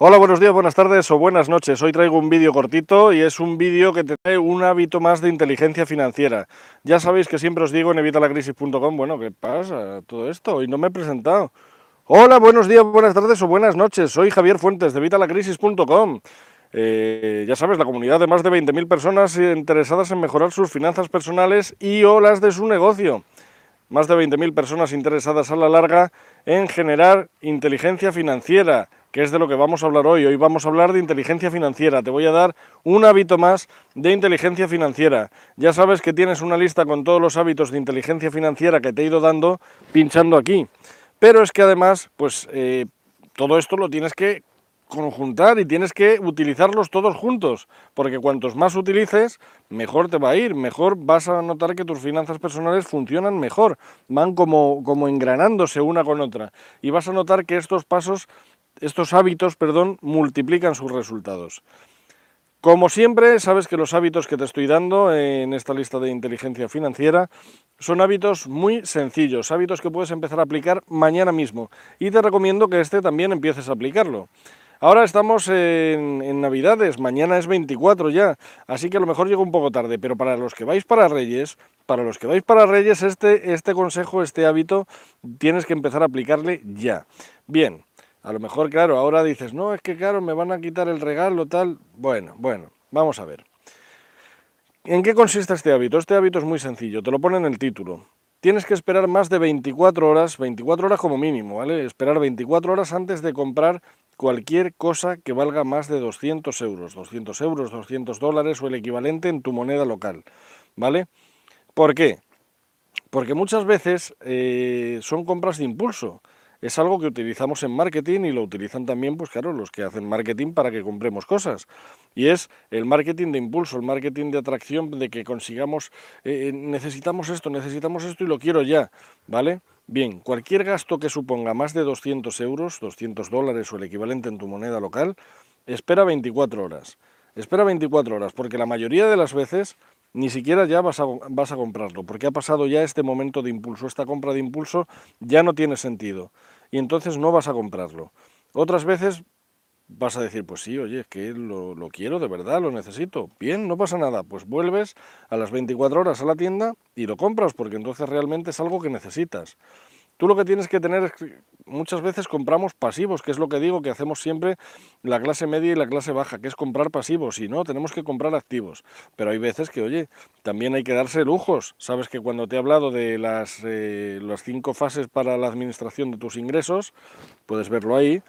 Hola, buenos días, buenas tardes o buenas noches. Hoy traigo un vídeo cortito y es un vídeo que te trae un hábito más de inteligencia financiera. Ya sabéis que siempre os digo en evitalacrisis.com, bueno, ¿qué pasa todo esto? Hoy no me he presentado. Hola, buenos días, buenas tardes o buenas noches. Soy Javier Fuentes de evitalacrisis.com. Eh, ya sabes, la comunidad de más de 20.000 personas interesadas en mejorar sus finanzas personales y o las de su negocio. Más de 20.000 personas interesadas a la larga en generar inteligencia financiera que es de lo que vamos a hablar hoy. Hoy vamos a hablar de inteligencia financiera. Te voy a dar un hábito más de inteligencia financiera. Ya sabes que tienes una lista con todos los hábitos de inteligencia financiera que te he ido dando pinchando aquí. Pero es que además, pues eh, todo esto lo tienes que conjuntar y tienes que utilizarlos todos juntos, porque cuantos más utilices, mejor te va a ir, mejor vas a notar que tus finanzas personales funcionan mejor, van como, como engranándose una con otra, y vas a notar que estos pasos estos hábitos, perdón, multiplican sus resultados. Como siempre, sabes que los hábitos que te estoy dando en esta lista de inteligencia financiera son hábitos muy sencillos, hábitos que puedes empezar a aplicar mañana mismo. Y te recomiendo que este también empieces a aplicarlo. Ahora estamos en, Navidades, mañana es 24 ya, así que a lo mejor llego un poco tarde, pero para los que vais para Reyes, para los que vais para Reyes, este, este consejo, este hábito, tienes que empezar a aplicarle ya. Bien, a lo mejor, claro, ahora dices, no, es que claro, me van a quitar el regalo, tal. Bueno, bueno, vamos a ver. ¿En qué consiste este hábito? Este hábito es muy sencillo, te lo pone en el título. Tienes que esperar más de 24 horas, 24 horas como mínimo, ¿vale? Esperar 24 horas antes de comprar cualquier cosa que valga más de 200 euros, 200 euros, 200 dólares o el equivalente en tu moneda local, ¿vale? ¿Por qué? Porque muchas veces eh, son compras de impulso es algo que utilizamos en marketing y lo utilizan también, pues claro, los que hacen marketing para que compremos cosas. Y es el marketing de impulso, el marketing de atracción, de que consigamos, eh, eh, necesitamos esto, necesitamos esto y lo quiero ya, ¿vale? Bien, cualquier gasto que suponga más de 200 euros, 200 dólares o el equivalente en tu moneda local, espera 24 horas. Espera 24 horas, porque la mayoría de las veces ni siquiera ya vas a, vas a comprarlo, porque ha pasado ya este momento de impulso, esta compra de impulso ya no tiene sentido y entonces no vas a comprarlo. Otras veces vas a decir, pues sí, oye, es que lo, lo, quiero de verdad, lo necesito. Bien, no pasa nada, pues vuelves a las 24 horas a la tienda y lo compras, porque entonces realmente es algo que necesitas. Tú lo que tienes que tener es que muchas veces compramos pasivos, que es lo que digo que hacemos siempre la clase media y la clase baja, que es comprar pasivos, y no, tenemos que comprar activos. Pero hay veces que, oye, también hay que darse lujos. Sabes que cuando te he hablado de las, eh, las cinco fases para la administración de tus ingresos, puedes verlo ahí,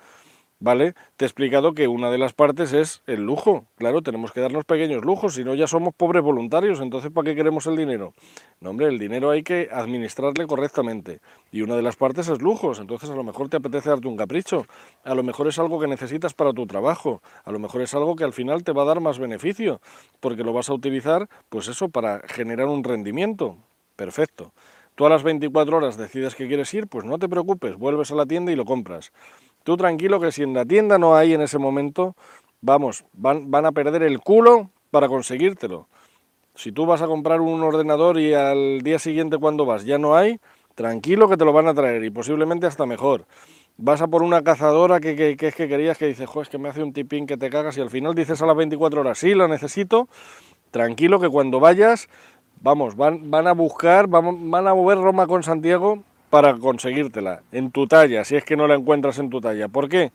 ¿vale? Te he explicado que una de las partes es el lujo. Claro, tenemos que darnos pequeños lujos, si no ya somos pobres voluntarios, entonces ¿para qué queremos el dinero? No, hombre, el dinero hay que administrarle correctamente. Y una de las partes es lujos, entonces a lo mejor te apetece darte un capricho, a lo mejor es algo que necesitas para tu trabajo, a lo mejor es algo que al final te va a dar más beneficio, porque lo vas a utilizar, pues eso, para generar un rendimiento. Perfecto. Tú a las 24 horas decides que quieres ir, pues no te preocupes, vuelves a la tienda y lo compras. Tú tranquilo que si en la tienda no hay en ese momento, vamos, van, van a perder el culo para conseguírtelo. Si tú vas a comprar un ordenador y al día siguiente cuando vas ya no hay, tranquilo que te lo van a traer y posiblemente hasta mejor. Vas a por una cazadora que, que, que es que querías que dices, joder, es que me hace un tipín que te cagas y al final dices a las 24 horas, sí, lo necesito. Tranquilo que cuando vayas, vamos, van, van a buscar, van, van a mover Roma con Santiago para conseguírtela en tu talla, si es que no la encuentras en tu talla. ¿Por qué?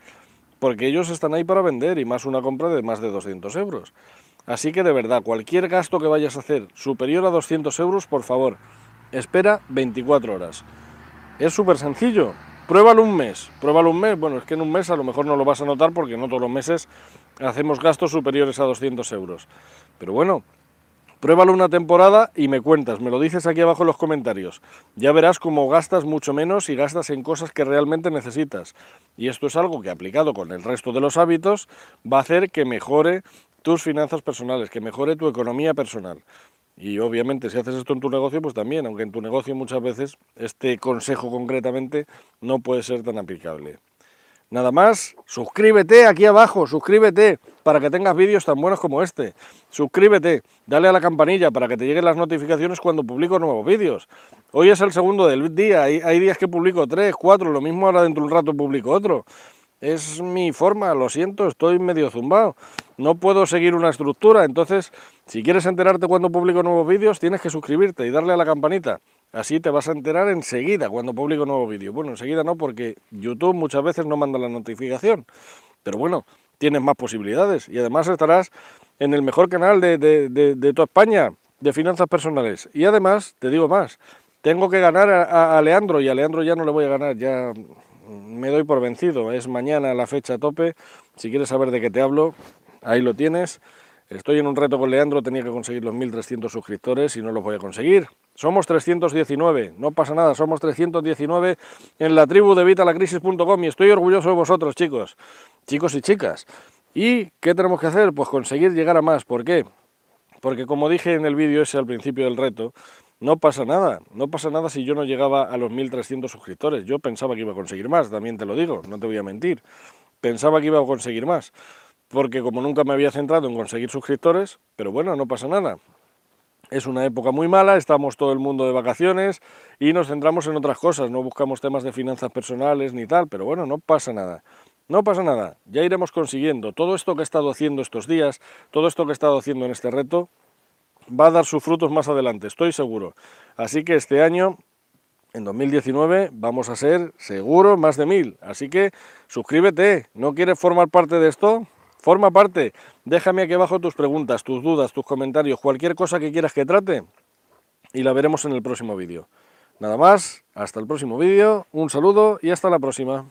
Porque ellos están ahí para vender y más una compra de más de 200 euros. Así que de verdad, cualquier gasto que vayas a hacer superior a 200 euros, por favor, espera 24 horas. Es súper sencillo. Pruébalo un mes. Pruébalo un mes. Bueno, es que en un mes a lo mejor no lo vas a notar porque no todos los meses hacemos gastos superiores a 200 euros. Pero bueno, Pruébalo una temporada y me cuentas, me lo dices aquí abajo en los comentarios. Ya verás cómo gastas mucho menos y gastas en cosas que realmente necesitas. Y esto es algo que aplicado con el resto de los hábitos va a hacer que mejore tus finanzas personales, que mejore tu economía personal. Y obviamente si haces esto en tu negocio, pues también, aunque en tu negocio muchas veces este consejo concretamente no puede ser tan aplicable. Nada más, suscríbete aquí abajo, suscríbete para que tengas vídeos tan buenos como este. Suscríbete, dale a la campanilla para que te lleguen las notificaciones cuando publico nuevos vídeos. Hoy es el segundo del día, hay, días que publico tres, cuatro, lo mismo ahora dentro de un rato publico otro. es mi forma, lo siento, estoy medio zumbado. No puedo seguir una estructura, entonces si quieres enterarte cuando publico nuevos vídeos, tienes que suscribirte y darle a la campanita. Así te vas a enterar enseguida cuando publico nuevos vídeos. Bueno, enseguida no, porque YouTube muchas veces no manda la notificación. Pero bueno, tienes más posibilidades y además estarás en el mejor canal de, de, toda España de finanzas personales. Y además, te digo más, tengo que ganar a, a Leandro y a Leandro ya no le voy a ganar, ya me doy por vencido. Es mañana la fecha tope. Si quieres saber de qué te hablo, ahí lo tienes. Estoy en un reto con Leandro, tenía que conseguir los 1.300 suscriptores y no los voy a conseguir. Somos 319, no pasa nada, somos 319 en la tribu de vitalacrisis.com y estoy orgulloso de vosotros, chicos, chicos y chicas. ¿Y qué tenemos que hacer? Pues conseguir llegar a más. ¿Por qué? Porque como dije en el vídeo ese al principio del reto, no pasa nada, no pasa nada si yo no llegaba a los 1.300 suscriptores. Yo pensaba que iba a conseguir más, también te lo digo, no te voy a mentir. Pensaba que iba a conseguir más porque como nunca me había centrado en conseguir suscriptores, pero bueno, no pasa nada. Es una época muy mala, estamos todo el mundo de vacaciones y nos centramos en otras cosas, no buscamos temas de finanzas personales ni tal, pero bueno, no pasa nada. No pasa nada, ya iremos consiguiendo. Todo esto que he estado haciendo estos días, todo esto que he estado haciendo en este reto, va a dar sus frutos más adelante, estoy seguro. Así que este año, en 2019, vamos a ser seguro más de mil. Así que suscríbete, ¿no quieres formar parte de esto? Forma parte, déjame aquí abajo tus preguntas, tus dudas, tus comentarios, cualquier cosa que quieras que trate y la veremos en el próximo vídeo. Nada más, hasta el próximo vídeo, un saludo y hasta la próxima.